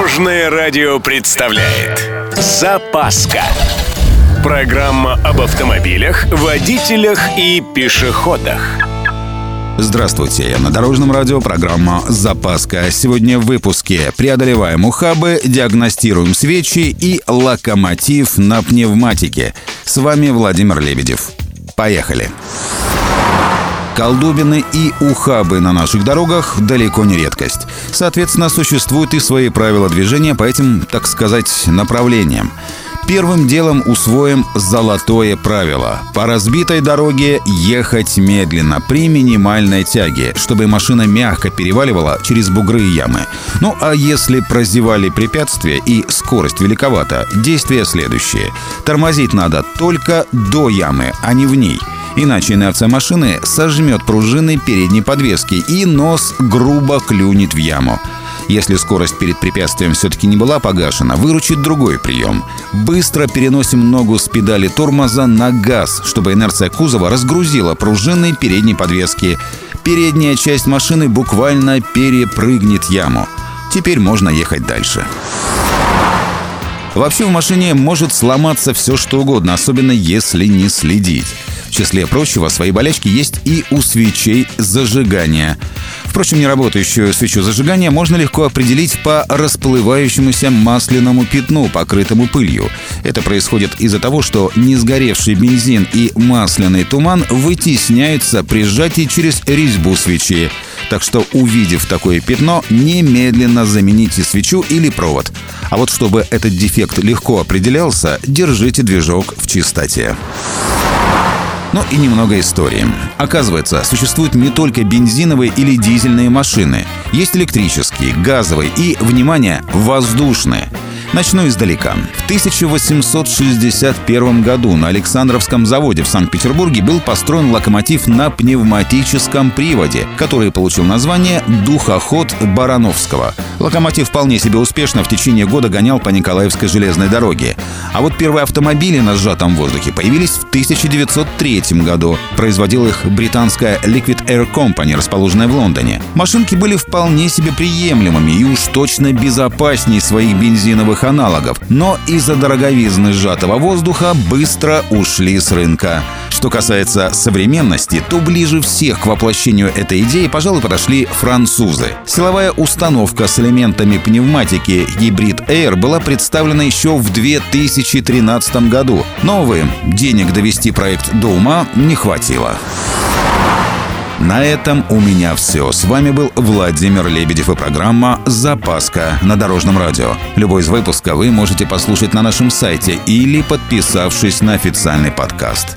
Дорожное радио представляет Запаска Программа об автомобилях, водителях и пешеходах Здравствуйте, на Дорожном радио программа «Запаска». Сегодня в выпуске преодолеваем ухабы, диагностируем свечи и локомотив на пневматике. С вами Владимир Лебедев. Поехали! Колдобины и ухабы на наших дорогах далеко не редкость. Соответственно, существуют и свои правила движения по этим, так сказать, направлениям. Первым делом усвоим золотое правило. По разбитой дороге ехать медленно, при минимальной тяге, чтобы машина мягко переваливала через бугры и ямы. Ну а если прозевали препятствия и скорость великовата, действия следующие. Тормозить надо только до ямы, а не в ней – Иначе инерция машины сожмет пружины передней подвески и нос грубо клюнет в яму. Если скорость перед препятствием все-таки не была погашена, выручит другой прием. Быстро переносим ногу с педали тормоза на газ, чтобы инерция кузова разгрузила пружины передней подвески. Передняя часть машины буквально перепрыгнет яму. Теперь можно ехать дальше. Вообще в машине может сломаться все что угодно, особенно если не следить. В числе прочего, свои болячки есть и у свечей зажигания. Впрочем, неработающую свечу зажигания можно легко определить по расплывающемуся масляному пятну, покрытому пылью. Это происходит из-за того, что несгоревший бензин и масляный туман вытесняются при сжатии через резьбу свечи. Так что, увидев такое пятно, немедленно замените свечу или провод. А вот чтобы этот дефект легко определялся, держите движок в чистоте. Ну и немного истории. Оказывается, существуют не только бензиновые или дизельные машины. Есть электрические, газовые и, внимание, воздушные. Начну издалека. В 1861 году на Александровском заводе в Санкт-Петербурге был построен локомотив на пневматическом приводе, который получил название «Духоход Барановского». Локомотив вполне себе успешно в течение года гонял по Николаевской железной дороге. А вот первые автомобили на сжатом воздухе появились в 1903 году. Производил их британская Liquid Air Company, расположенная в Лондоне. Машинки были вполне себе приемлемыми и уж точно безопаснее своих бензиновых аналогов, но из-за дороговизны сжатого воздуха быстро ушли с рынка. Что касается современности, то ближе всех к воплощению этой идеи, пожалуй, подошли французы. Силовая установка с элементами пневматики Hybrid Air была представлена еще в 2013 году. Но, увы, денег довести проект до ума не хватило. На этом у меня все. С вами был Владимир Лебедев и программа «Запаска» на Дорожном радио. Любой из выпуска вы можете послушать на нашем сайте или подписавшись на официальный подкаст.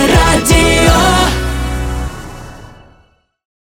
радио.